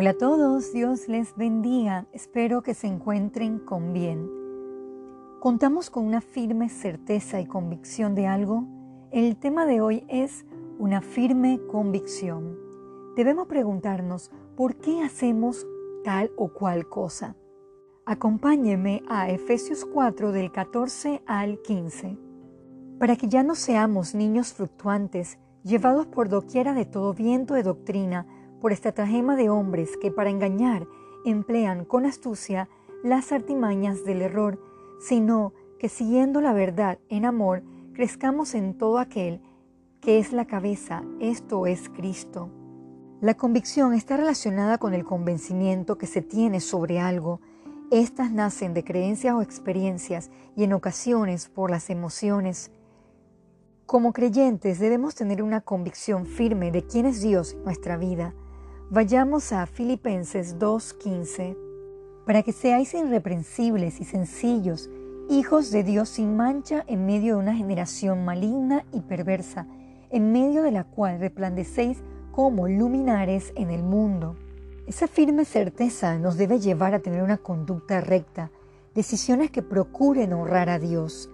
Hola a todos, Dios les bendiga, espero que se encuentren con bien. ¿Contamos con una firme certeza y convicción de algo? El tema de hoy es una firme convicción. Debemos preguntarnos por qué hacemos tal o cual cosa. Acompáñeme a Efesios 4 del 14 al 15. Para que ya no seamos niños fluctuantes, llevados por doquiera de todo viento de doctrina, por estratagema de hombres que para engañar emplean con astucia las artimañas del error, sino que siguiendo la verdad en amor, crezcamos en todo aquel que es la cabeza, esto es Cristo. La convicción está relacionada con el convencimiento que se tiene sobre algo. Estas nacen de creencias o experiencias y en ocasiones por las emociones. Como creyentes debemos tener una convicción firme de quién es Dios en nuestra vida. Vayamos a Filipenses 2.15. Para que seáis irreprensibles y sencillos, hijos de Dios sin mancha en medio de una generación maligna y perversa, en medio de la cual resplandecéis como luminares en el mundo. Esa firme certeza nos debe llevar a tener una conducta recta, decisiones que procuren honrar a Dios.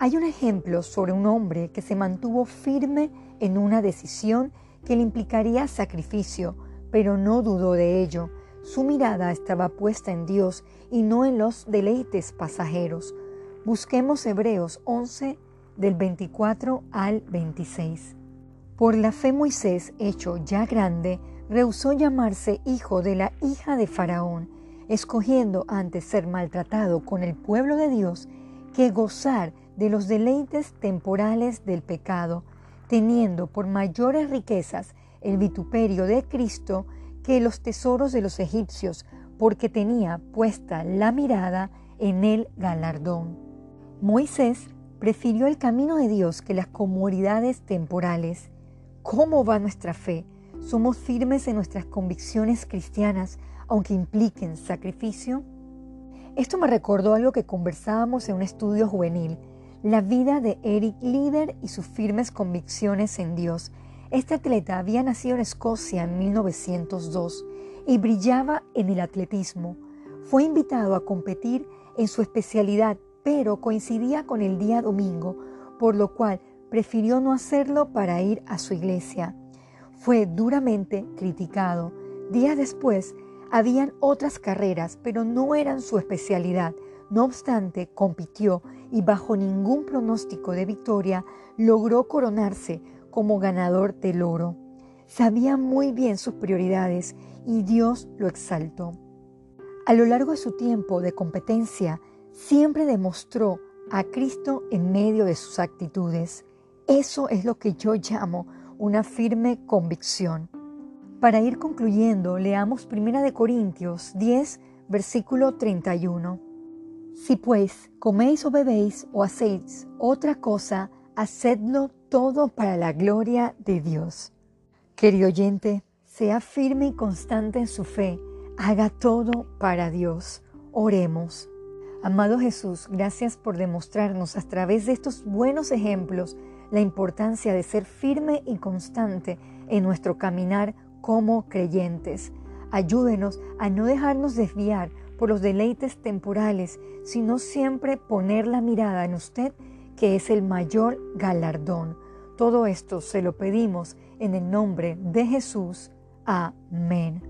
Hay un ejemplo sobre un hombre que se mantuvo firme en una decisión que le implicaría sacrificio, pero no dudó de ello. Su mirada estaba puesta en Dios y no en los deleites pasajeros. Busquemos Hebreos 11 del 24 al 26. Por la fe Moisés, hecho ya grande, rehusó llamarse hijo de la hija de Faraón, escogiendo antes ser maltratado con el pueblo de Dios que gozar de los deleites temporales del pecado, teniendo por mayores riquezas el vituperio de Cristo que los tesoros de los egipcios, porque tenía puesta la mirada en el galardón. Moisés prefirió el camino de Dios que las comodidades temporales. ¿Cómo va nuestra fe? ¿Somos firmes en nuestras convicciones cristianas, aunque impliquen sacrificio? Esto me recordó algo que conversábamos en un estudio juvenil, la vida de Eric Líder y sus firmes convicciones en Dios. Este atleta había nacido en Escocia en 1902 y brillaba en el atletismo. Fue invitado a competir en su especialidad, pero coincidía con el día domingo, por lo cual prefirió no hacerlo para ir a su iglesia. Fue duramente criticado. Días después, habían otras carreras, pero no eran su especialidad. No obstante, compitió y bajo ningún pronóstico de victoria logró coronarse como ganador del oro. Sabía muy bien sus prioridades y Dios lo exaltó. A lo largo de su tiempo de competencia, siempre demostró a Cristo en medio de sus actitudes. Eso es lo que yo llamo una firme convicción. Para ir concluyendo, leamos 1 Corintios 10, versículo 31. Si pues coméis o bebéis o hacéis otra cosa, hacedlo todo para la gloria de Dios. Querido oyente, sea firme y constante en su fe, haga todo para Dios. Oremos. Amado Jesús, gracias por demostrarnos a través de estos buenos ejemplos la importancia de ser firme y constante en nuestro caminar como creyentes. Ayúdenos a no dejarnos desviar por los deleites temporales, sino siempre poner la mirada en usted que es el mayor galardón. Todo esto se lo pedimos en el nombre de Jesús. Amén.